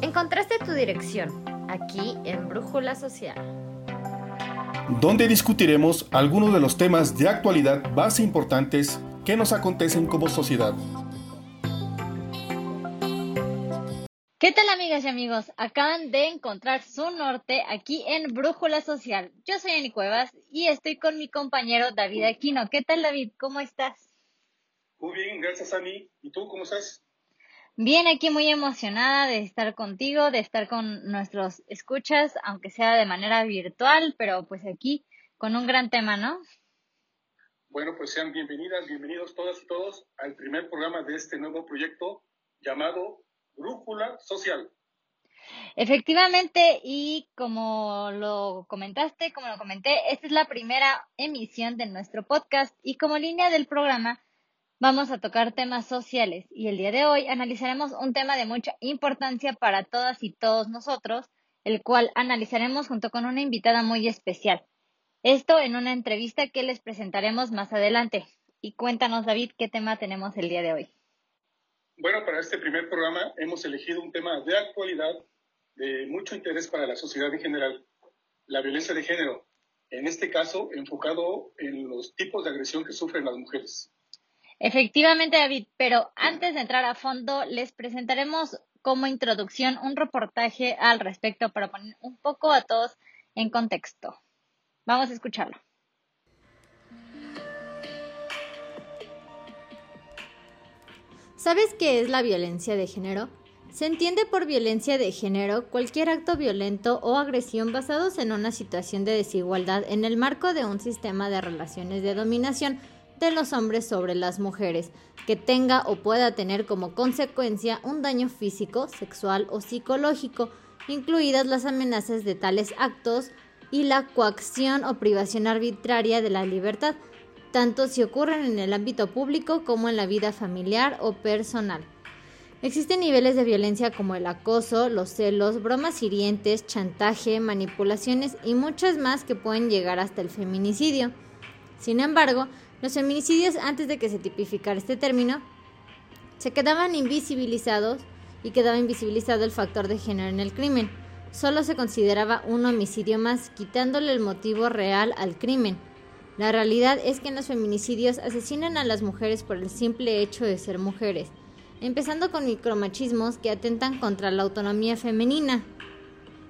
Encontraste tu dirección aquí en Brújula Social. Donde discutiremos algunos de los temas de actualidad más importantes que nos acontecen como sociedad. ¿Qué tal amigas y amigos? Acaban de encontrar su norte aquí en Brújula Social. Yo soy Ani Cuevas y estoy con mi compañero David Aquino. ¿Qué tal David? ¿Cómo estás? Muy bien, gracias Ani. ¿Y tú cómo estás? Bien, aquí muy emocionada de estar contigo, de estar con nuestros escuchas, aunque sea de manera virtual, pero pues aquí con un gran tema, ¿no? Bueno, pues sean bienvenidas, bienvenidos todas y todos al primer programa de este nuevo proyecto llamado Brújula Social. Efectivamente, y como lo comentaste, como lo comenté, esta es la primera emisión de nuestro podcast y como línea del programa vamos a tocar temas sociales y el día de hoy analizaremos un tema de mucha importancia para todas y todos nosotros, el cual analizaremos junto con una invitada muy especial. Esto en una entrevista que les presentaremos más adelante. Y cuéntanos, David, qué tema tenemos el día de hoy. Bueno, para este primer programa hemos elegido un tema de actualidad de mucho interés para la sociedad en general, la violencia de género, en este caso enfocado en los tipos de agresión que sufren las mujeres. Efectivamente, David, pero antes de entrar a fondo, les presentaremos como introducción un reportaje al respecto para poner un poco a todos en contexto. Vamos a escucharlo. ¿Sabes qué es la violencia de género? Se entiende por violencia de género cualquier acto violento o agresión basados en una situación de desigualdad en el marco de un sistema de relaciones de dominación de los hombres sobre las mujeres, que tenga o pueda tener como consecuencia un daño físico, sexual o psicológico, incluidas las amenazas de tales actos y la coacción o privación arbitraria de la libertad tanto si ocurren en el ámbito público como en la vida familiar o personal. Existen niveles de violencia como el acoso, los celos, bromas hirientes, chantaje, manipulaciones y muchas más que pueden llegar hasta el feminicidio. Sin embargo, los feminicidios antes de que se tipificara este término se quedaban invisibilizados y quedaba invisibilizado el factor de género en el crimen. Solo se consideraba un homicidio más, quitándole el motivo real al crimen. La realidad es que en los feminicidios asesinan a las mujeres por el simple hecho de ser mujeres, empezando con micromachismos que atentan contra la autonomía femenina.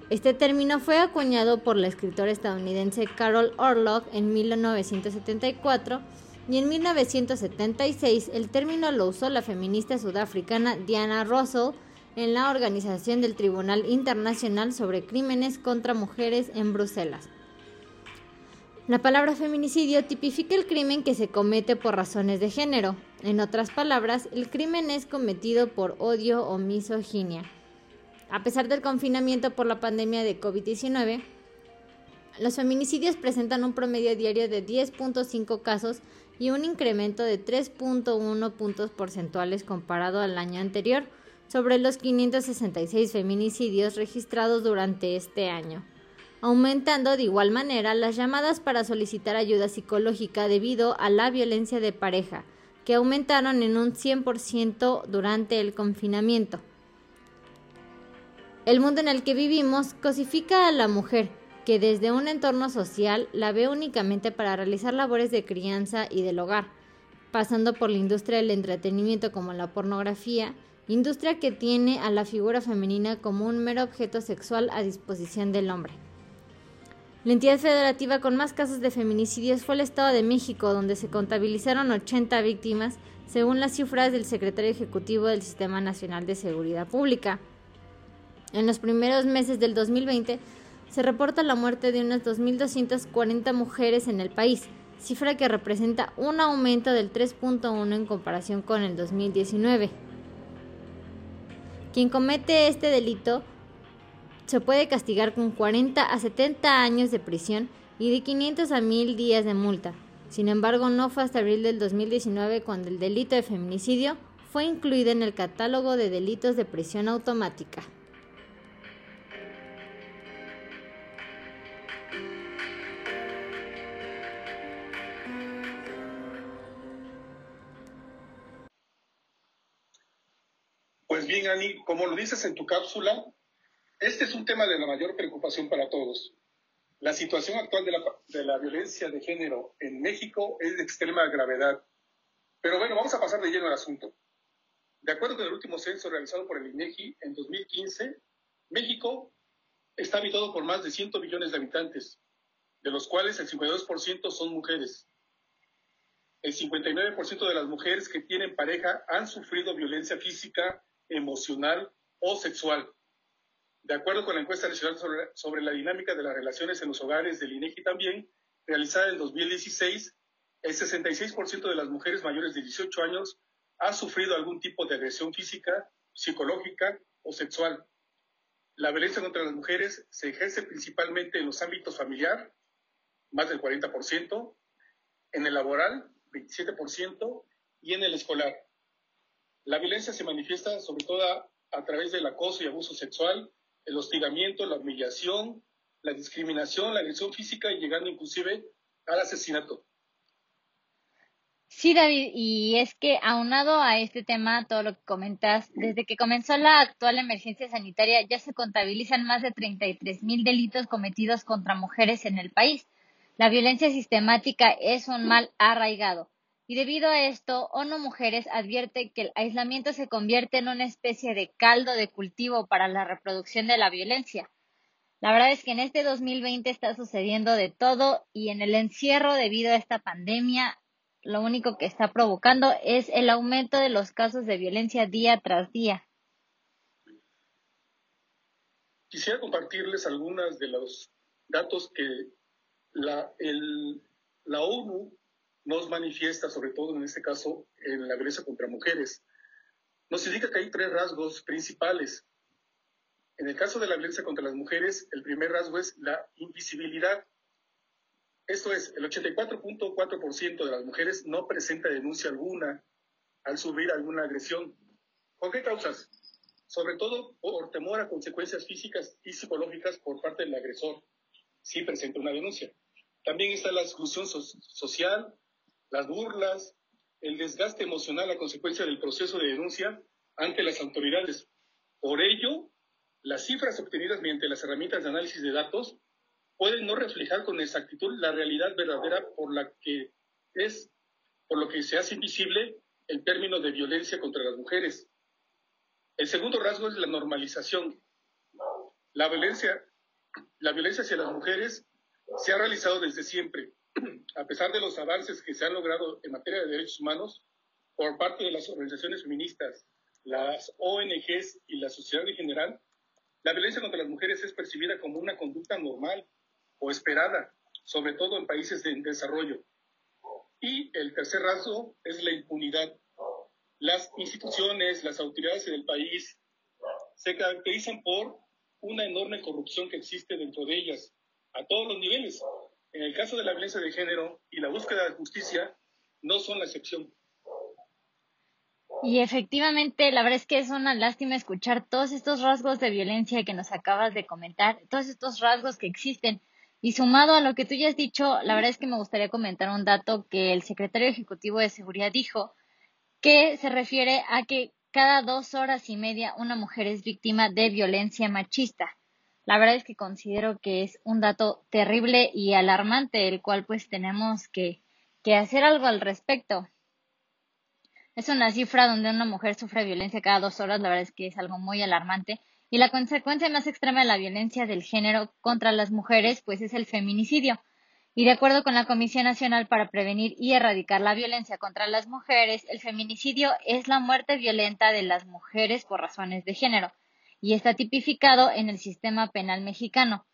Este término fue acuñado por la escritora estadounidense Carol Orlock en 1974 y en 1976 el término lo usó la feminista sudafricana Diana Russell en la organización del Tribunal Internacional sobre Crímenes contra Mujeres en Bruselas. La palabra feminicidio tipifica el crimen que se comete por razones de género. En otras palabras, el crimen es cometido por odio o misoginia. A pesar del confinamiento por la pandemia de COVID-19, los feminicidios presentan un promedio diario de 10.5 casos y un incremento de 3.1 puntos porcentuales comparado al año anterior sobre los 566 feminicidios registrados durante este año aumentando de igual manera las llamadas para solicitar ayuda psicológica debido a la violencia de pareja, que aumentaron en un 100% durante el confinamiento. El mundo en el que vivimos cosifica a la mujer, que desde un entorno social la ve únicamente para realizar labores de crianza y del hogar, pasando por la industria del entretenimiento como la pornografía, industria que tiene a la figura femenina como un mero objeto sexual a disposición del hombre. La entidad federativa con más casos de feminicidios fue el Estado de México, donde se contabilizaron 80 víctimas, según las cifras del secretario ejecutivo del Sistema Nacional de Seguridad Pública. En los primeros meses del 2020 se reporta la muerte de unas 2.240 mujeres en el país, cifra que representa un aumento del 3.1 en comparación con el 2019. Quien comete este delito se puede castigar con 40 a 70 años de prisión y de 500 a 1000 días de multa. Sin embargo, no fue hasta abril del 2019 cuando el delito de feminicidio fue incluido en el catálogo de delitos de prisión automática. Pues bien, Ani, como lo dices en tu cápsula, este es un tema de la mayor preocupación para todos. La situación actual de la, de la violencia de género en México es de extrema gravedad. Pero bueno, vamos a pasar de lleno al asunto. De acuerdo con el último censo realizado por el INEGI en 2015, México está habitado por más de 100 millones de habitantes, de los cuales el 52% son mujeres. El 59% de las mujeres que tienen pareja han sufrido violencia física, emocional o sexual. De acuerdo con la encuesta nacional sobre, la dinámica de las relaciones en los hogares del INEGI también, realizada en 2016, el 66% de las mujeres mayores de 18 años ha sufrido algún tipo de agresión física, psicológica o sexual. La violencia contra las mujeres se ejerce principalmente en los ámbitos familiar, más del 40%, en el laboral, 27%, y en el escolar. La violencia se manifiesta sobre todo a, a través del acoso y abuso sexual, el hostigamiento, la humillación, la discriminación, la agresión física y llegando inclusive al asesinato. Sí, David, y es que aunado a este tema, todo lo que comentas, desde que comenzó la actual emergencia sanitaria ya se contabilizan más de 33 mil delitos cometidos contra mujeres en el país. La violencia sistemática es un mal arraigado. Y debido a esto, ONU Mujeres advierte que el aislamiento se convierte en una especie de caldo de cultivo para la reproducción de la violencia. La verdad es que en este 2020 está sucediendo de todo y en el encierro debido a esta pandemia lo único que está provocando es el aumento de los casos de violencia día tras día. Quisiera compartirles algunos de los datos que la, la ONU nos manifiesta, sobre todo en este caso en la violencia contra mujeres. Nos indica que hay tres rasgos principales. En el caso de la violencia contra las mujeres, el primer rasgo es la invisibilidad. Esto es, el 84.4% de las mujeres no presenta denuncia alguna al sufrir alguna agresión. ¿Con qué causas? Sobre todo por temor a consecuencias físicas y psicológicas por parte del agresor. Sí presenta una denuncia. También está la exclusión social, las burlas, el desgaste emocional a consecuencia del proceso de denuncia ante las autoridades. Por ello, las cifras obtenidas mediante las herramientas de análisis de datos pueden no reflejar con exactitud la realidad verdadera por la que es, por lo que se hace invisible el término de violencia contra las mujeres. El segundo rasgo es la normalización. La violencia, la violencia hacia las mujeres se ha realizado desde siempre, a pesar de los avances que se han logrado en materia de derechos humanos por parte de las organizaciones feministas, las ONGs y la sociedad en general, la violencia contra las mujeres es percibida como una conducta normal o esperada, sobre todo en países en desarrollo. Y el tercer rasgo es la impunidad. Las instituciones, las autoridades del país se caracterizan por una enorme corrupción que existe dentro de ellas, a todos los niveles, en el caso de la violencia de género y la búsqueda de justicia, no son la excepción. Y efectivamente, la verdad es que es una lástima escuchar todos estos rasgos de violencia que nos acabas de comentar, todos estos rasgos que existen. Y sumado a lo que tú ya has dicho, la verdad es que me gustaría comentar un dato que el secretario ejecutivo de Seguridad dijo, que se refiere a que cada dos horas y media una mujer es víctima de violencia machista. La verdad es que considero que es un dato terrible y alarmante, el cual pues tenemos que, que hacer algo al respecto. Es una cifra donde una mujer sufre violencia cada dos horas, la verdad es que es algo muy alarmante. Y la consecuencia más extrema de la violencia del género contra las mujeres, pues es el feminicidio. Y de acuerdo con la Comisión Nacional para Prevenir y Erradicar la Violencia contra las Mujeres, el feminicidio es la muerte violenta de las mujeres por razones de género y está tipificado en el sistema penal mexicano.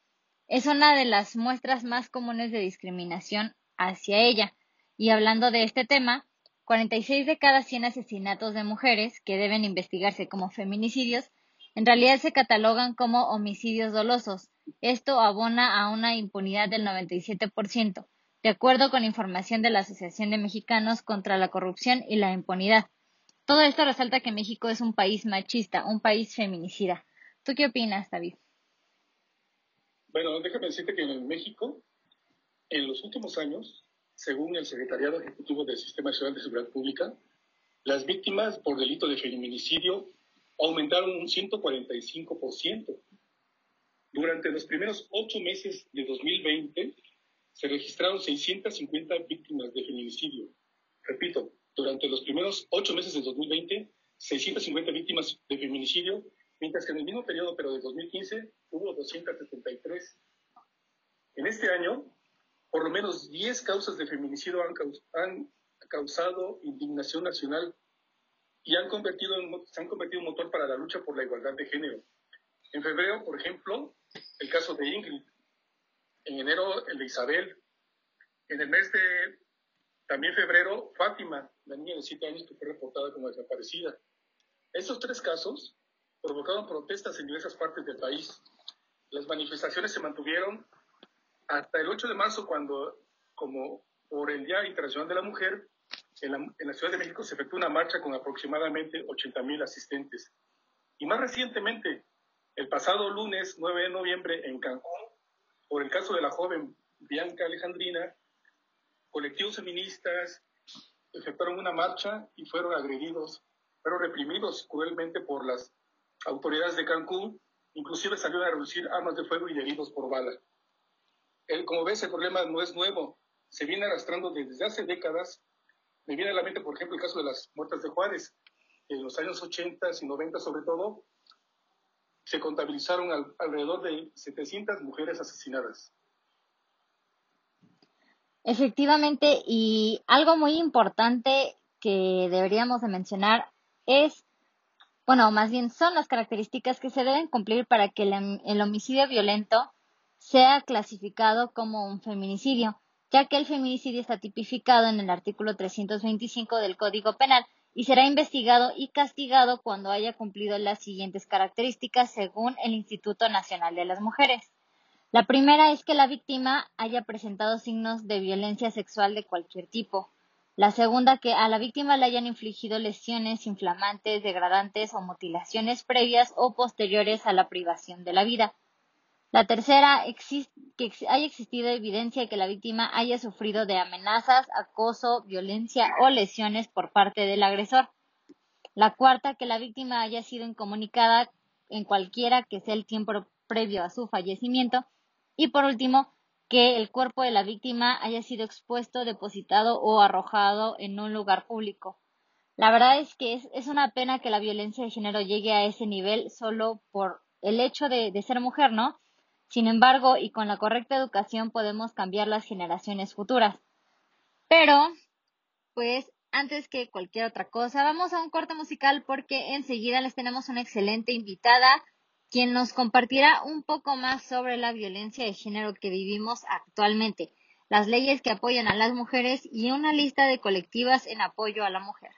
Es una de las muestras más comunes de discriminación hacia ella. Y hablando de este tema, 46 de cada 100 asesinatos de mujeres que deben investigarse como feminicidios en realidad se catalogan como homicidios dolosos. Esto abona a una impunidad del 97%, de acuerdo con información de la Asociación de Mexicanos contra la Corrupción y la Impunidad. Todo esto resalta que México es un país machista, un país feminicida. ¿Tú qué opinas, David? Bueno, déjame decirte que en México, en los últimos años, según el Secretariado Ejecutivo del Sistema Nacional de Seguridad Pública, las víctimas por delito de feminicidio aumentaron un 145%. Durante los primeros ocho meses de 2020 se registraron 650 víctimas de feminicidio. Primeros ocho meses de 2020, 650 víctimas de feminicidio, mientras que en el mismo periodo, pero de 2015, hubo 273. En este año, por lo menos 10 causas de feminicidio han, han causado indignación nacional y han convertido se han convertido en motor para la lucha por la igualdad de género. En febrero, por ejemplo, el caso de Ingrid. En enero, el de Isabel. En el mes de también febrero, Fátima, la niña de 7 años que fue reportada como desaparecida. Estos tres casos provocaron protestas en diversas partes del país. Las manifestaciones se mantuvieron hasta el 8 de marzo, cuando, como por el Día Internacional de la Mujer, en la, Ciudad de México se efectuó una marcha con aproximadamente 80 mil asistentes. Y más recientemente, el pasado lunes 9 de noviembre en Cancún, por el caso de la joven Bianca Alejandrina, colectivos feministas efectuaron una marcha y fueron agredidos, fueron reprimidos cruelmente por las autoridades de Cancún, inclusive salieron a reducir armas de fuego y heridos por bala. Como ves, el problema no es nuevo, se viene arrastrando desde hace décadas me viene a la mente, por ejemplo, el caso de las muertas de Juárez. En los años 80 y 90, sobre todo, se contabilizaron alrededor de 700 mujeres asesinadas. Efectivamente, y algo muy importante que deberíamos de mencionar es, bueno, más bien son las características que se deben cumplir para que el homicidio violento sea clasificado como un feminicidio ya que el feminicidio está tipificado en el artículo 325 del Código Penal y será investigado y castigado cuando haya cumplido las siguientes características según el Instituto Nacional de las Mujeres. La primera es que la víctima haya presentado signos de violencia sexual de cualquier tipo. La segunda, que a la víctima le hayan infligido lesiones inflamantes, degradantes o mutilaciones previas o posteriores a la privación de la vida. La tercera, que haya existido evidencia de que la víctima haya sufrido de amenazas, acoso, violencia o lesiones por parte del agresor. La cuarta, que la víctima haya sido incomunicada en cualquiera que sea el tiempo previo a su fallecimiento. Y por último, que el cuerpo de la víctima haya sido expuesto, depositado o arrojado en un lugar público. La verdad es que es, una pena que la violencia de género llegue a ese nivel solo por el hecho de ser mujer, ¿no? Sin embargo, y con la correcta educación podemos cambiar las generaciones futuras. Pero, pues, antes que cualquier otra cosa, vamos a un corte musical porque enseguida les tenemos una excelente invitada quien nos compartirá un poco más sobre la violencia de género que vivimos actualmente, las leyes que apoyan a las mujeres y una lista de colectivas en apoyo a la mujer.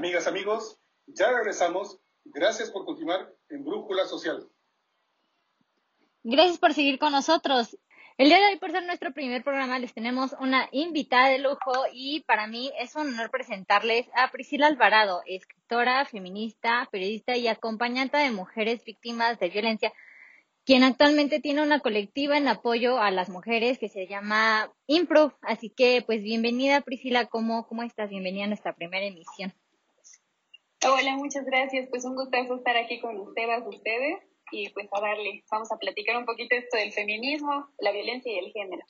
Amigas, amigos, ya regresamos. Gracias por continuar en Brújula Social. Gracias por seguir con nosotros. El día de hoy, por ser nuestro primer programa, les tenemos una invitada de lujo y para mí es un honor presentarles a Priscila Alvarado, escritora, feminista, periodista y acompañante de mujeres víctimas de violencia, quien actualmente tiene una colectiva en apoyo a las mujeres que se llama Improve. Así que, pues, bienvenida Priscila, ¿cómo, cómo estás? Bienvenida a nuestra primera emisión. Hola, muchas gracias. Pues un gustazo estar aquí con ustedes, ustedes y pues a darle, vamos a platicar un poquito esto del feminismo, la violencia y el género.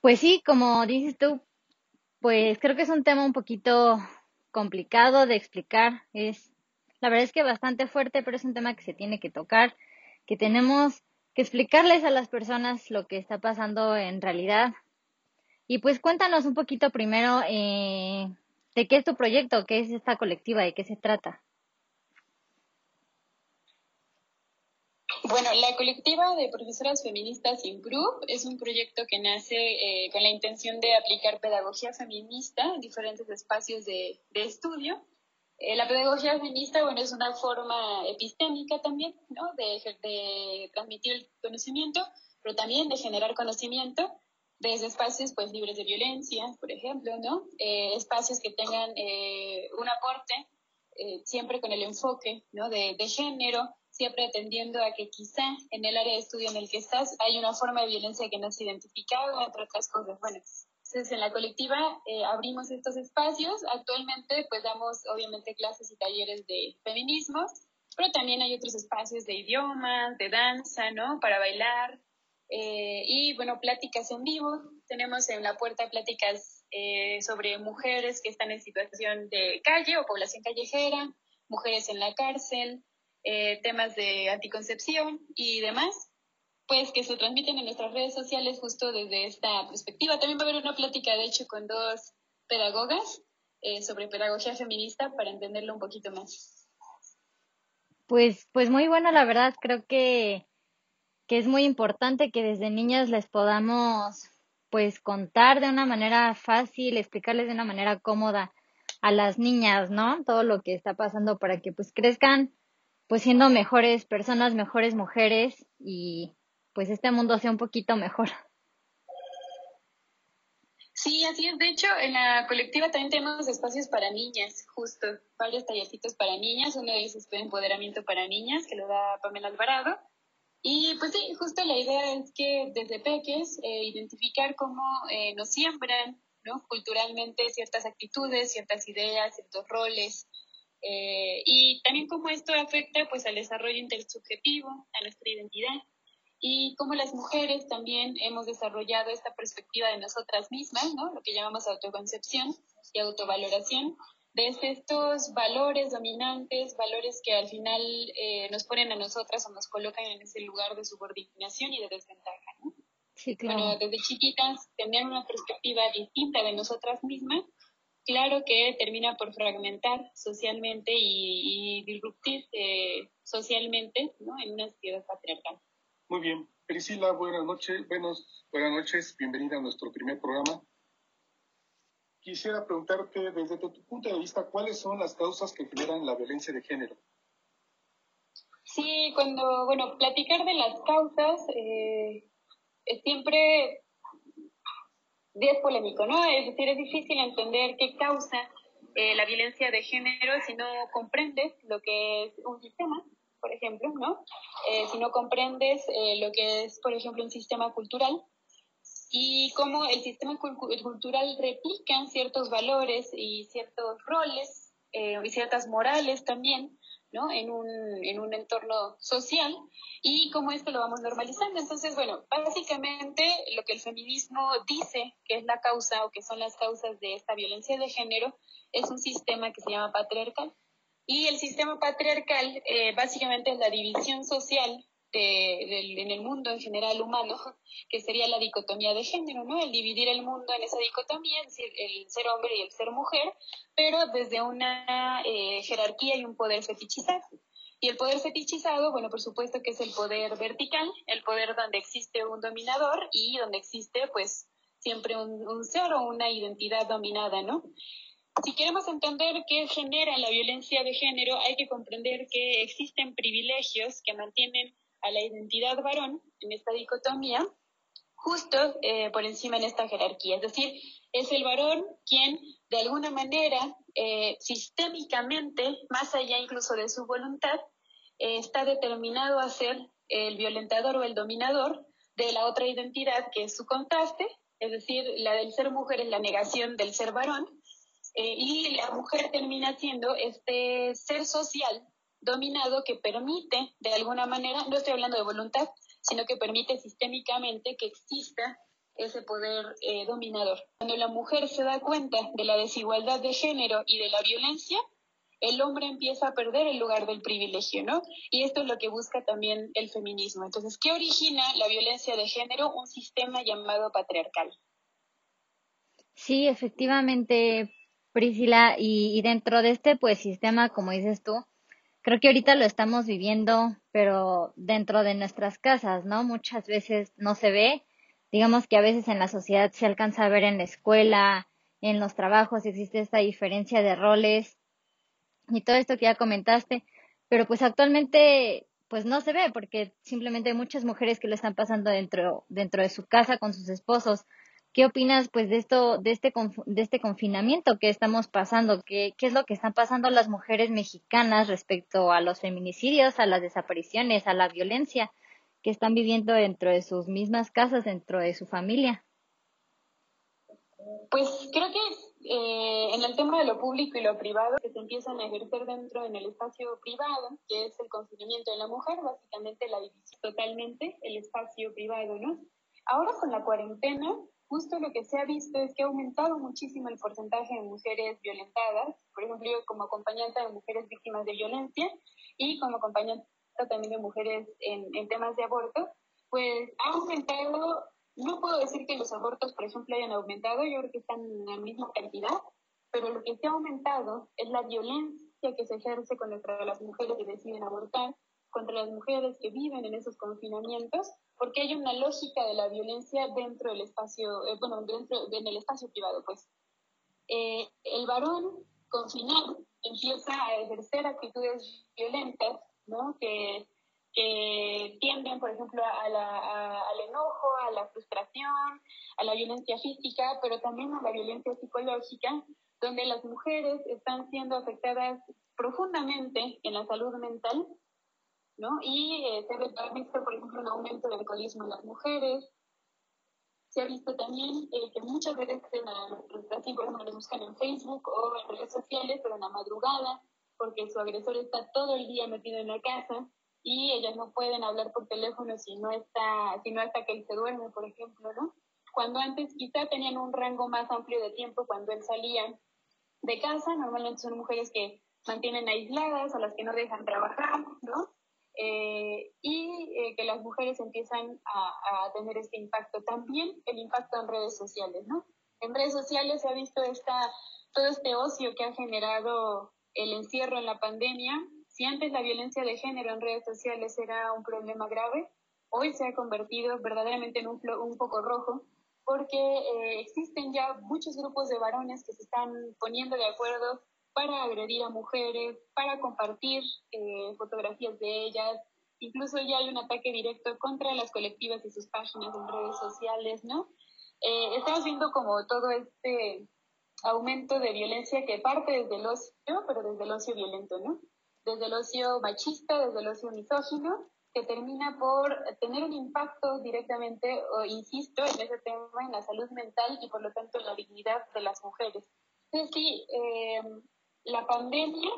Pues sí, como dices tú, pues creo que es un tema un poquito complicado de explicar. Es, la verdad es que bastante fuerte, pero es un tema que se tiene que tocar, que tenemos que explicarles a las personas lo que está pasando en realidad. Y pues cuéntanos un poquito primero eh, de qué es tu proyecto, qué es esta colectiva, de qué se trata. Bueno, la colectiva de profesoras feministas Improve es un proyecto que nace eh, con la intención de aplicar pedagogía feminista en diferentes espacios de, estudio. Eh, la pedagogía feminista, bueno, es una forma epistémica también, ¿no? De, de, transmitir el conocimiento, pero también de generar conocimiento desde espacios, pues, libres de violencia, por ejemplo, ¿no? Eh, espacios que tengan un aporte siempre con el enfoque, ¿no? De, de género, siempre atendiendo a que quizá en el área de estudio en el que estás hay una forma de violencia que no has identificado, entre otras cosas. Bueno, entonces en la colectiva eh, abrimos estos espacios. Actualmente pues damos obviamente clases y talleres de feminismo, pero también hay otros espacios de idiomas, de danza, ¿no? Para bailar. Eh, y bueno, pláticas en vivo. Tenemos en la puerta pláticas eh, sobre mujeres que están en situación de calle o población callejera, mujeres en la cárcel, eh, temas de anticoncepción y demás, pues que se transmiten en nuestras redes sociales justo desde esta perspectiva. También va a haber una plática, de hecho, con dos pedagogas eh, sobre pedagogía feminista para entenderlo un poquito más. Pues, pues muy bueno, la verdad, creo que, que es muy importante que desde niñas les podamos pues contar de una manera fácil, explicarles de una manera cómoda a las niñas, ¿no? Todo lo que está pasando para que pues crezcan pues siendo mejores personas, mejores mujeres y pues este mundo sea un poquito mejor. Sí, así es. De hecho, en la colectiva también tenemos espacios para niñas, justo, varios tallercitos para niñas. Uno de ellos es empoderamiento para niñas, que lo da Pamela Alvarado. Y pues sí, justo la idea es que desde peques eh, identificar cómo eh, nos siembran ¿no? culturalmente ciertas actitudes, ciertas ideas, ciertos roles, eh, y también cómo esto afecta pues al desarrollo intersubjetivo, a nuestra identidad y cómo las mujeres también hemos desarrollado esta perspectiva de nosotras mismas, ¿no? Lo que llamamos autoconcepción y autovaloración, desde estos valores dominantes, valores que al final eh, nos ponen a nosotras o nos colocan en ese lugar de subordinación y de desventaja, ¿no? Sí, claro. Bueno, desde chiquitas tener una perspectiva distinta de nosotras mismas claro que termina por fragmentar socialmente y, disruptir eh, socialmente ¿no? en una sociedad patriarcal. Muy bien. Priscila, buenas noches. Buenos, buenas noches. Bienvenida a nuestro primer programa. Quisiera preguntarte, desde tu, punto de vista, ¿cuáles son las causas que generan la violencia de género? Sí, cuando, bueno, platicar de las causas eh, es siempre es polémico, ¿no? Es decir, es difícil entender qué causa eh, la violencia de género si no comprendes lo que es un sistema, por ejemplo, ¿no? Eh, si no comprendes eh, lo que es, por ejemplo, un sistema cultural y cómo el sistema cultural replica ciertos valores y ciertos roles y ciertas morales también ¿no? En un, en un entorno social y cómo esto lo vamos normalizando. Entonces, bueno, básicamente lo que el feminismo dice que es la causa o que son las causas de esta violencia de género es un sistema que se llama patriarcal. Y el sistema patriarcal eh, básicamente es la división social en el mundo en general humano, que sería la dicotomía de género, ¿no? El dividir el mundo en esa dicotomía, es decir, el ser hombre y el ser mujer, pero desde una eh, jerarquía y un poder fetichizado. Y el poder fetichizado, bueno, por supuesto que es el poder vertical, el poder donde existe un dominador y donde existe, pues, siempre un, un ser o una identidad dominada, ¿no? si queremos entender qué genera la violencia de género, hay que comprender que existen privilegios que mantienen a la identidad varón en esta dicotomía justo eh, por encima en esta jerarquía. Es decir, es el varón quien de alguna manera eh, sistémicamente, más allá incluso de su voluntad, eh, está determinado a ser el violentador o el dominador de la otra identidad que es su contraste, es decir, la del ser mujer es la negación del ser varón, y la mujer termina siendo este ser social dominado que permite, de alguna manera, no estoy hablando de voluntad, sino que permite sistémicamente que exista ese poder eh, dominador. Cuando la mujer se da cuenta de la desigualdad de género y de la violencia, el hombre empieza a perder el lugar del privilegio, ¿no? Y esto es lo que busca también el feminismo. Entonces, ¿qué origina la violencia de género? Un sistema llamado patriarcal. Sí, efectivamente, Priscila, y, y dentro de este pues sistema, como dices tú, creo que ahorita lo estamos viviendo, pero dentro de nuestras casas, ¿no? Muchas veces no se ve. Digamos que a veces en la sociedad se alcanza a ver en la escuela, en los trabajos, existe esta diferencia de roles y todo esto que ya comentaste, pero pues actualmente pues no se ve porque simplemente hay muchas mujeres que lo están pasando dentro, dentro de su casa con sus esposos ¿Qué opinas pues de esto, de este, de este confinamiento que estamos pasando? ¿Qué, ¿Qué es lo que están pasando las mujeres mexicanas respecto a los feminicidios, a las desapariciones, a la violencia que están viviendo dentro de sus mismas casas, dentro de su familia? Pues creo que eh, en el tema de lo público y lo privado, que se empiezan a ejercer dentro en el espacio privado, que es el confinamiento de la mujer, básicamente la división totalmente, el espacio privado, ¿no? Ahora con la cuarentena, justo lo que se ha visto es que ha aumentado muchísimo el porcentaje de mujeres violentadas, por ejemplo, yo como acompañante de mujeres víctimas de violencia y como acompañante también de mujeres en, en temas de aborto, pues ha aumentado, no puedo decir que los abortos, por ejemplo, hayan aumentado, yo creo que están en la misma cantidad, pero lo que se ha aumentado es la violencia que se ejerce contra las mujeres que deciden abortar, contra las mujeres que viven en esos confinamientos porque hay una lógica de la violencia dentro del espacio, eh, bueno, dentro en el espacio privado, pues. Eh, el varón confinado empieza a ejercer actitudes violentas, ¿no? Que, tienden, por ejemplo, a la, al enojo, a la frustración, a la violencia física, pero también a la violencia psicológica, donde las mujeres están siendo afectadas profundamente en la salud mental ¿no? Y eh, se ha visto, por ejemplo, un aumento del alcoholismo en las mujeres. Se ha visto también eh, que muchas veces, así por ejemplo, buscan en Facebook o en redes sociales, pero en la madrugada, porque su agresor está todo el día metido en la casa y ellas no pueden hablar por teléfono si no está, si no hasta que él se duerme, por ejemplo, ¿no? Cuando antes quizá tenían un rango más amplio de tiempo cuando él salía de casa, normalmente son mujeres que mantienen aisladas o las que no dejan trabajar, ¿no? Eh, y eh, que las mujeres empiezan a, tener este impacto. También el impacto en redes sociales, ¿no? En redes sociales se ha visto esta, todo este ocio que ha generado el encierro en la pandemia. Si antes la violencia de género en redes sociales era un problema grave, hoy se ha convertido verdaderamente en un, un poco rojo porque eh, existen ya muchos grupos de varones que se están poniendo de acuerdo para agredir a mujeres, para compartir eh, fotografías de ellas. Incluso ya hay un ataque directo contra las colectivas y sus páginas en redes sociales, ¿no? Eh, estamos viendo como todo este aumento de violencia que parte desde el ocio, pero desde el ocio violento, ¿no? Desde el ocio machista, desde el ocio misógino, que termina por tener un impacto directamente, o insisto, en ese tema, en la salud mental y por lo tanto en la dignidad de las mujeres. Entonces, sí, eh, la pandemia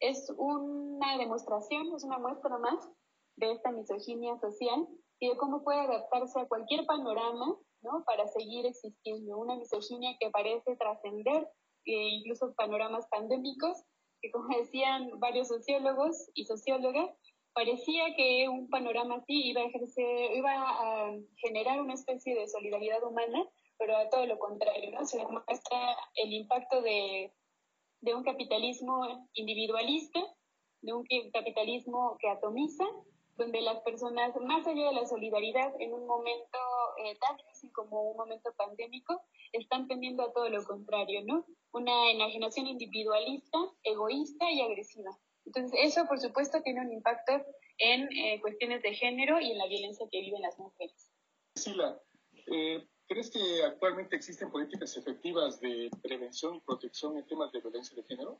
es una demostración, es una muestra más de esta misoginia social y de cómo puede adaptarse a cualquier panorama, ¿no? Para seguir existiendo. Una misoginia que parece trascender eh, incluso panoramas pandémicos, que como decían varios sociólogos y sociólogas, parecía que un panorama así iba a, ejercer, iba a generar una especie de solidaridad humana, pero a todo lo contrario, ¿no? Se demuestra el impacto de de un capitalismo individualista, de un capitalismo que atomiza donde las personas, más allá de la solidaridad en un momento eh, tan difícil como un momento pandémico, están tendiendo a todo lo contrario, ¿no? Una enajenación individualista, egoísta y agresiva. Entonces, eso, por supuesto, tiene un impacto en eh, cuestiones de género y en la violencia que viven las mujeres. Sila, eh, ¿crees que actualmente existen políticas efectivas de prevención y protección en temas de violencia de género?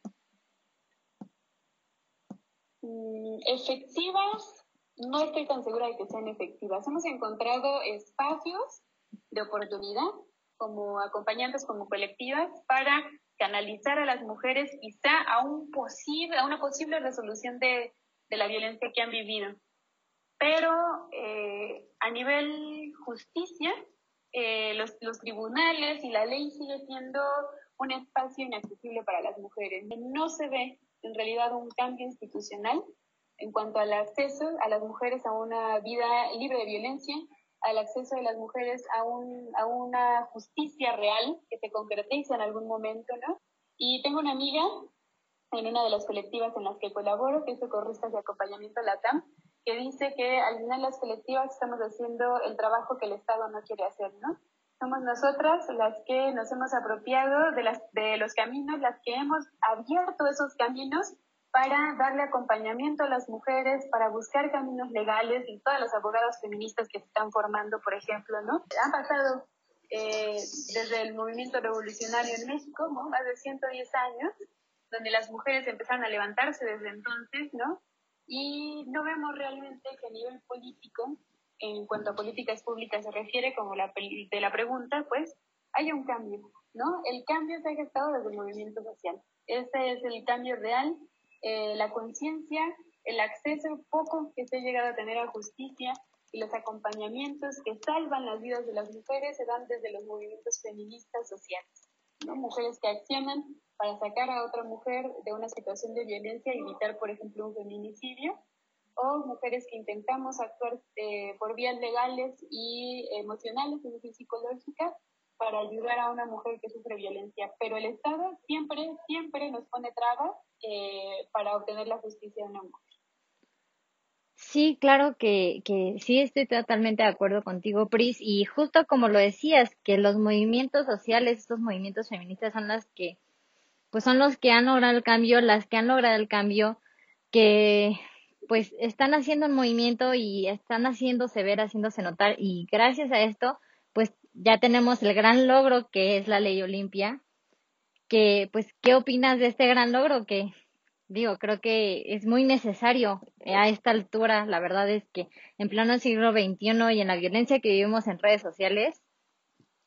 Mm, efectivas, no estoy tan segura de que sean efectivas. Hemos encontrado espacios de oportunidad como acompañantes, como colectivas, para canalizar a las mujeres quizá a, un posible, a una posible resolución de, la violencia que han vivido. Pero eh, a nivel justicia, eh, los, los tribunales y la ley sigue siendo un espacio inaccesible para las mujeres. No se ve en realidad un cambio institucional en cuanto al acceso a las mujeres a una vida libre de violencia, al acceso de las mujeres a, un, a una justicia real que se concretice en algún momento, ¿no? Y tengo una amiga en una de las colectivas en las que colaboro, que es Socorristas de Acompañamiento LATAM, que dice que al final las colectivas estamos haciendo el trabajo que el Estado no quiere hacer, ¿no? Somos nosotras las que nos hemos apropiado de, las, de los caminos, las que hemos abierto esos caminos para darle acompañamiento a las mujeres, para buscar caminos legales y todas las abogadas feministas que se están formando, por ejemplo, ¿no? Han pasado eh, desde el movimiento revolucionario en México, ¿no? Más de 110 años, donde las mujeres empezaron a levantarse desde entonces, ¿no? Y no vemos realmente que a nivel político, en cuanto a políticas públicas se refiere, como la de la pregunta, pues, haya un cambio, ¿no? El cambio se ha gestado desde el movimiento social. Ese es el cambio real eh, la conciencia, el acceso poco que se ha llegado a tener a justicia y los acompañamientos que salvan las vidas de las mujeres se dan desde los movimientos feministas sociales. ¿No? Mujeres que accionan para sacar a otra mujer de una situación de violencia y evitar, por ejemplo, un feminicidio, o mujeres que intentamos actuar eh, por vías legales y emocionales, es decir, psicológicas, para ayudar a una mujer que sufre violencia. Pero el Estado siempre, siempre nos pone trabas eh, para obtener la justicia de una mujer. Sí, claro que, que sí estoy totalmente de acuerdo contigo, Pris, y justo como lo decías, que los movimientos sociales, estos movimientos feministas son las que, pues son los que han logrado el cambio, las que han logrado el cambio, que pues están haciendo un movimiento y están haciéndose ver, haciéndose notar, y gracias a esto, pues ya tenemos el gran logro que es la ley Olimpia, que pues, ¿qué opinas de este gran logro? Que digo, creo que es muy necesario a esta altura, la verdad es que en pleno siglo XXI y en la violencia que vivimos en redes sociales,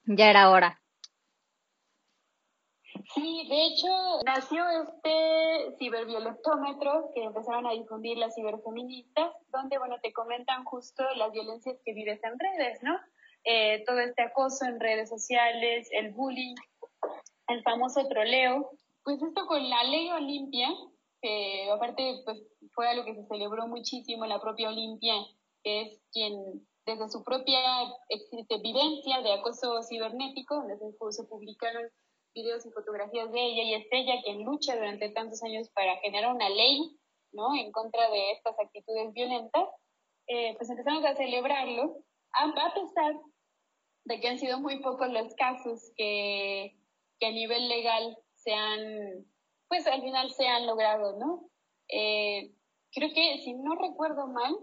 ya era hora. Sí, de hecho, nació este ciberviolentómetro que empezaron a difundir las ciberfeministas, donde, bueno, te comentan justo las violencias que vives en redes, ¿no? Eh, todo este acoso en redes sociales, el bullying, el famoso troleo. Pues esto con la ley Olimpia, que aparte pues, fue algo que se celebró muchísimo en la propia Olimpia, que es quien desde su propia vivencia de acoso cibernético, donde se, publicaron videos y fotografías de ella, y es ella quien lucha durante tantos años para generar una ley ¿no? en contra de estas actitudes violentas, eh, pues empezamos a celebrarlo, a pesar de que han sido muy pocos los casos que, que a nivel legal se han, pues al final se han logrado, ¿no? Eh, creo que, si no recuerdo mal,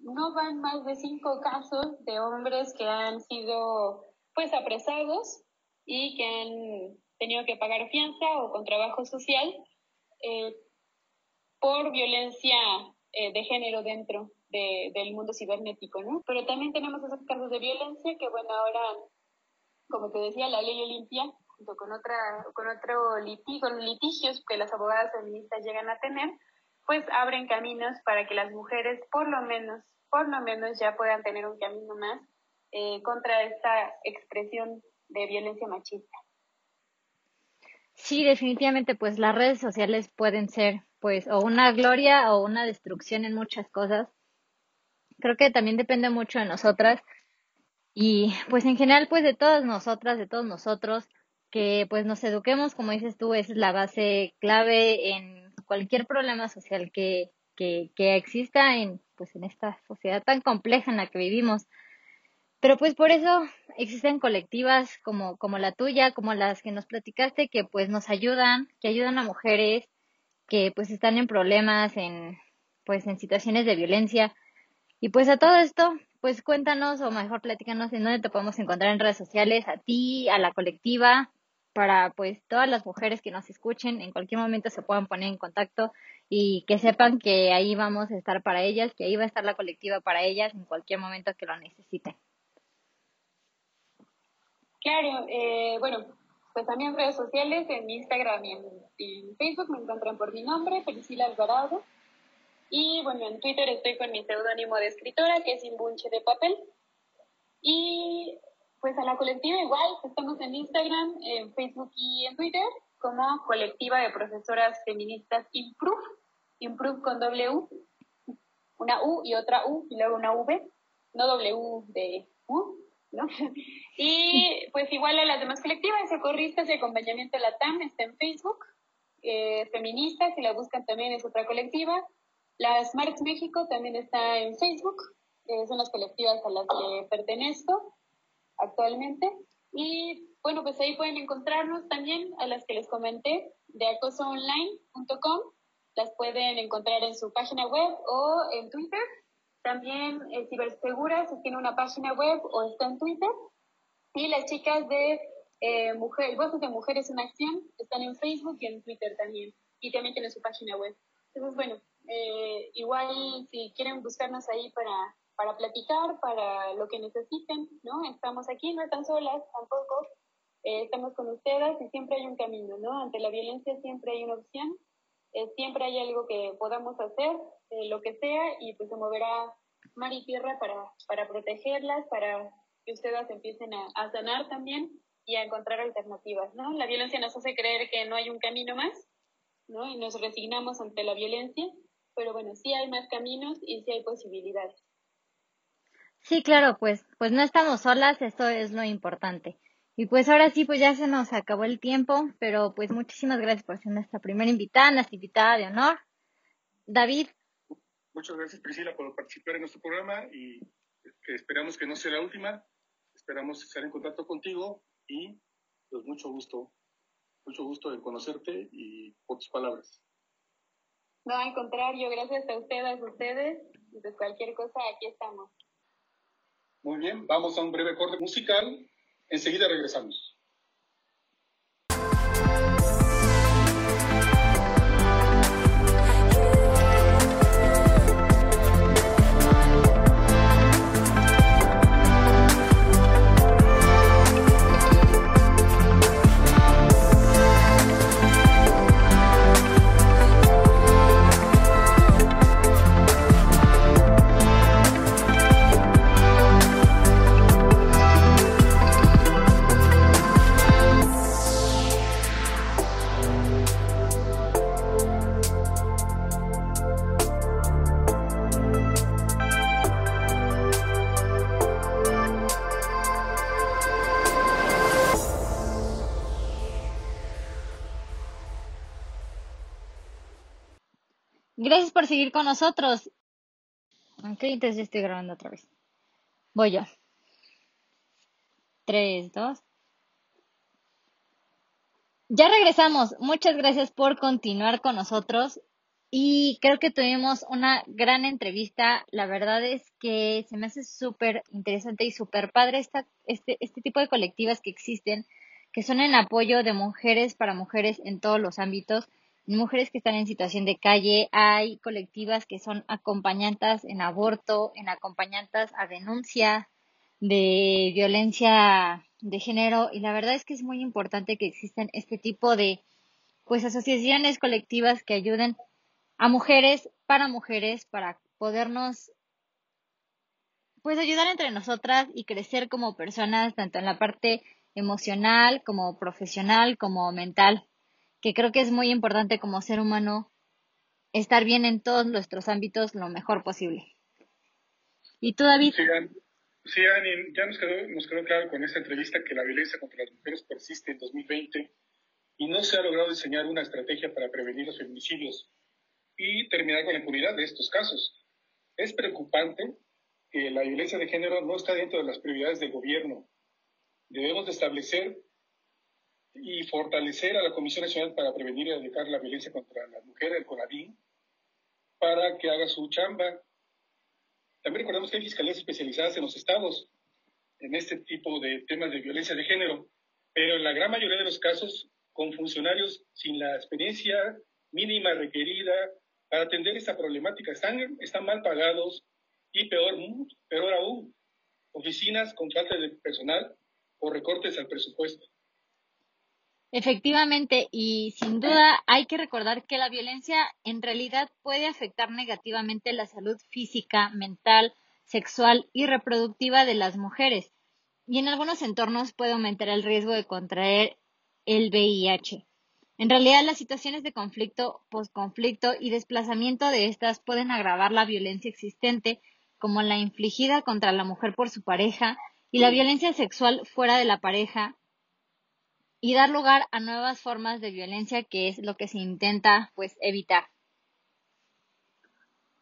no van más de cinco casos de hombres que han sido, pues, apresados y que han tenido que pagar fianza o con trabajo social eh, por violencia eh, de género dentro del mundo cibernético, ¿no? Pero también tenemos esos casos de violencia que, bueno, ahora, como te decía, la ley Olimpia, junto con, otra, con otro litigio, litigios que las abogadas feministas llegan a tener, pues abren caminos para que las mujeres, por lo menos, por lo menos ya puedan tener un camino más eh, contra esta expresión de violencia machista. Sí, definitivamente, pues las redes sociales pueden ser, pues, o una gloria o una destrucción en muchas cosas creo que también depende mucho de nosotras y pues en general pues de todas nosotras, de todos nosotros, que pues nos eduquemos, como dices tú, es la base clave en cualquier problema social que, que, que exista en, pues en esta sociedad tan compleja en la que vivimos. Pero pues por eso existen colectivas como, como la tuya, como las que nos platicaste, que pues nos ayudan, que ayudan a mujeres que pues están en problemas, en pues en situaciones de violencia. Y pues a todo esto, pues cuéntanos o mejor platícanos en dónde te podemos encontrar en redes sociales, a ti, a la colectiva, para pues todas las mujeres que nos escuchen en cualquier momento se puedan poner en contacto y que sepan que ahí vamos a estar para ellas, que ahí va a estar la colectiva para ellas en cualquier momento que lo necesiten. Claro, eh, bueno, pues también en redes sociales, en Instagram y en, Facebook me encuentran por mi nombre, Felicila Alvarado. Y bueno, en Twitter estoy con mi seudónimo de escritora, que es Imbunche de Papel. Y pues a la colectiva igual, estamos en Instagram, en Facebook y en Twitter como colectiva de profesoras feministas Improve, Improve con W, una U y otra U y luego una V, no W de U, Y pues igual a las demás colectivas, socorristas y acompañamiento TAM está en Facebook, eh, feministas, si la buscan también es otra colectiva. Las Marx México también está en Facebook, eh, son las colectivas a las que pertenezco actualmente. Y bueno, pues ahí pueden encontrarnos también a las que les comenté de acosoonline.com. Las pueden encontrar en su página web o en Twitter también eh, Cibersegura se tiene una página web o está en Twitter. Y las chicas de eh, mujer, Voces de Mujeres en Acción están en Facebook y en Twitter también. Y también tienen su página web. Entonces, bueno, eh, igual si quieren buscarnos ahí para, para platicar, para lo que necesiten, ¿no? Estamos aquí, no están solas tampoco. Eh, estamos con ustedes y siempre hay un camino, ¿no? Ante la violencia siempre hay una opción eh, siempre hay algo que podamos hacer, eh, lo que sea, y pues se moverá mar y tierra para, para protegerlas, para que ustedes empiecen a, a, sanar también y a encontrar alternativas, ¿no? La violencia nos hace creer que no hay un camino más, ¿no? Y nos resignamos ante la violencia, pero bueno, sí hay más caminos y sí hay posibilidades. Sí, claro, pues, pues no estamos solas, eso es lo importante. Y pues ahora sí, pues ya se nos acabó el tiempo, pero pues muchísimas gracias por ser nuestra primera invitada, nuestra invitada de honor. David. Muchas gracias Priscila por participar en nuestro programa y esperamos que no sea la última. Esperamos estar en contacto contigo y pues mucho gusto, mucho gusto en conocerte y por tus palabras. No, al contrario, gracias a ustedes, a ustedes. Y pues cualquier cosa, aquí estamos. Muy bien, vamos a un breve corte musical Enseguida regresamos. Con nosotros. Ok, entonces estoy grabando otra vez. Voy yo. Tres, dos. Ya regresamos. Muchas gracias por continuar con nosotros. Y creo que tuvimos una gran entrevista. La verdad es que se me hace súper interesante y súper padre esta, este, este tipo de colectivas que existen, que son en apoyo de mujeres para mujeres en todos los ámbitos mujeres que están en situación de calle, hay colectivas que son acompañantes en aborto, en acompañantes a denuncia de violencia de género y la verdad es que es muy importante que existan este tipo de pues asociaciones colectivas que ayuden a mujeres para mujeres para podernos pues ayudar entre nosotras y crecer como personas tanto en la parte emocional como profesional como mental que creo que es muy importante como ser humano estar bien en todos nuestros ámbitos lo mejor posible. ¿Y tú, David? Sí, Ani, ya nos quedó, nos quedó claro con esta entrevista que la violencia contra las mujeres persiste en 2020 y no se ha logrado diseñar una estrategia para prevenir los feminicidios y terminar con la impunidad de estos casos. Es preocupante que la violencia de género no está dentro de las prioridades del gobierno. Debemos de establecer y fortalecer a la Comisión Nacional para Prevenir y Erradicar la Violencia contra las Mujeres, el CONAVIN, para que haga su chamba. También recordemos que hay fiscalías especializadas en los estados en este tipo de temas de violencia de género, pero en la gran mayoría de los casos con funcionarios sin la experiencia mínima requerida para atender esta problemática. Están, están mal pagados y peor, peor aún, oficinas con falta de personal o recortes al presupuesto. Efectivamente, y sin duda hay que recordar que la violencia en realidad puede afectar negativamente la salud física, mental, sexual y reproductiva de las mujeres, y en algunos entornos puede aumentar el riesgo de contraer el VIH. En realidad, las situaciones de conflicto, posconflicto y desplazamiento de estas pueden agravar la violencia existente, como la infligida contra la mujer por su pareja y la violencia sexual fuera de la pareja, y dar lugar a nuevas formas de violencia que es lo que se intenta pues evitar.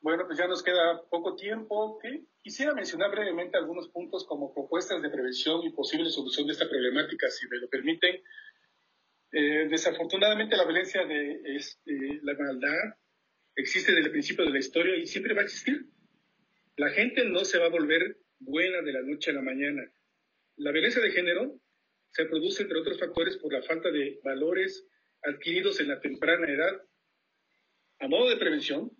Bueno, pues ya nos queda poco tiempo. Quisiera mencionar brevemente algunos puntos como propuestas de prevención y posible solución de esta problemática, si me lo permiten. Eh, desafortunadamente la violencia de este, la maldad existe desde el principio de la historia y siempre va a existir. La gente no se va a volver buena de la noche a la mañana. La violencia de género se produce, entre otros factores, por la falta de valores adquiridos en la temprana edad. A modo de prevención,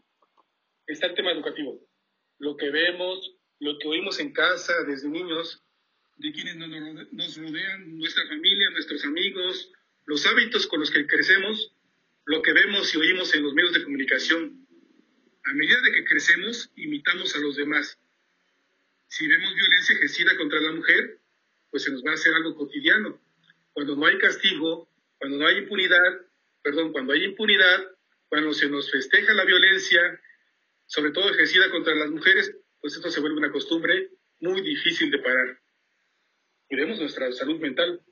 está el tema educativo. Lo que vemos, lo que oímos en casa desde niños, de quienes nos rodean, nuestra familia, nuestros amigos, los hábitos con los que crecemos, lo que vemos y oímos en los medios de comunicación. A medida de que crecemos, imitamos a los demás. Si vemos violencia ejercida contra la mujer, pues se nos va a hacer algo cotidiano. Cuando no hay castigo, cuando no hay impunidad, perdón, cuando hay impunidad, cuando se nos festeja la violencia, sobre todo ejercida contra las mujeres, pues esto se vuelve una costumbre muy difícil de parar. Y vemos nuestra salud mental.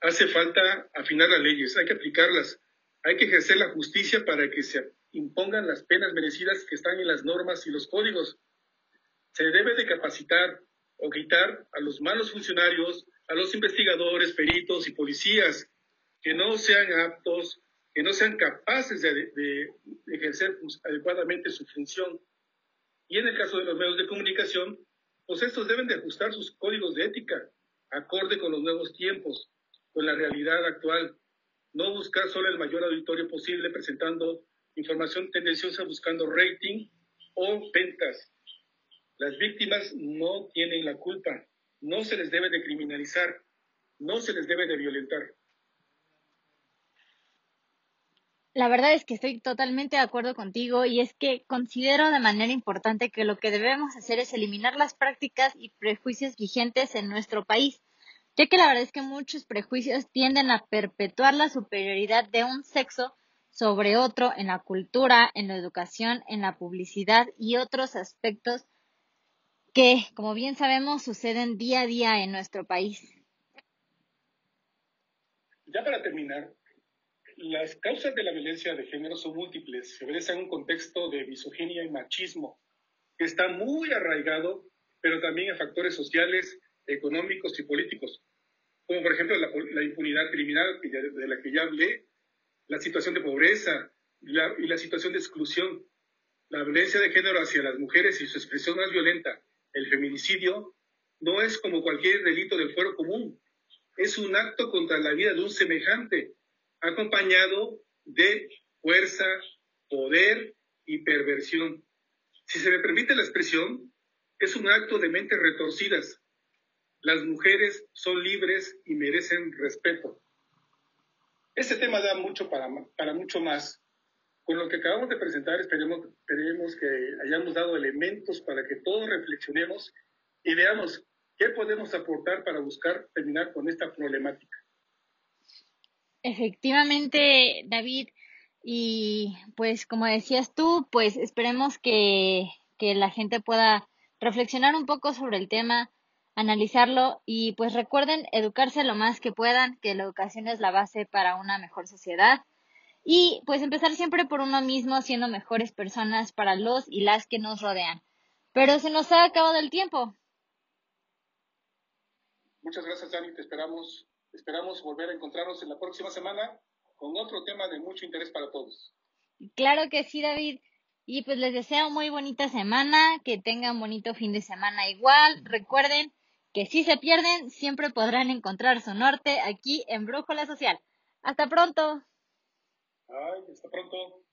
Hace falta afinar las leyes, hay que aplicarlas, hay que ejercer la justicia para que se impongan las penas merecidas que están en las normas y los códigos. Se debe de capacitar, o quitar a los malos funcionarios, a los investigadores, peritos y policías que no sean aptos, que no sean capaces de, ejercer adecuadamente su función. Y en el caso de los medios de comunicación, pues estos deben de ajustar sus códigos de ética acorde con los nuevos tiempos, con la realidad actual. No buscar solo el mayor auditorio posible presentando información tendenciosa buscando rating o ventas. Las víctimas no tienen la culpa, no se les debe de criminalizar, no se les debe de violentar. La verdad es que estoy totalmente de acuerdo contigo y es que considero de manera importante que lo que debemos hacer es eliminar las prácticas y prejuicios vigentes en nuestro país, ya que la verdad es que muchos prejuicios tienden a perpetuar la superioridad de un sexo sobre otro en la cultura, en la educación, en la publicidad y otros aspectos que, como bien sabemos, suceden día a día en nuestro país. Ya para terminar, las causas de la violencia de género son múltiples. Se obedecen en un contexto de misoginia y machismo que está muy arraigado, pero también a factores sociales, económicos y políticos, como por ejemplo la, impunidad criminal de la que ya hablé, la situación de pobreza y la situación de exclusión. La violencia de género hacia las mujeres y su expresión más violenta, el feminicidio no es como cualquier delito del fuero común, es un acto contra la vida de un semejante, acompañado de fuerza, poder y perversión. Si se me permite la expresión, es un acto de mentes retorcidas. Las mujeres son libres y merecen respeto. Este tema da mucho para, para mucho más, con lo que acabamos de presentar, esperemos, que hayamos dado elementos para que todos reflexionemos y veamos qué podemos aportar para buscar terminar con esta problemática. Efectivamente, David, y pues como decías tú, pues esperemos que, que la gente pueda reflexionar un poco sobre el tema, analizarlo y pues recuerden educarse lo más que puedan, que la educación es la base para una mejor sociedad y pues empezar siempre por uno mismo siendo mejores personas para los y las que nos rodean. Pero se nos ha acabado el tiempo. Muchas gracias, Dani. Te esperamos, esperamos volver a encontrarnos en la próxima semana con otro tema de mucho interés para todos. Claro que sí, David. Y pues les deseo muy bonita semana, que tengan bonito fin de semana igual. Recuerden que si se pierden, siempre podrán encontrar su norte aquí en Brújula Social. Hasta pronto. Ay, hasta pronto.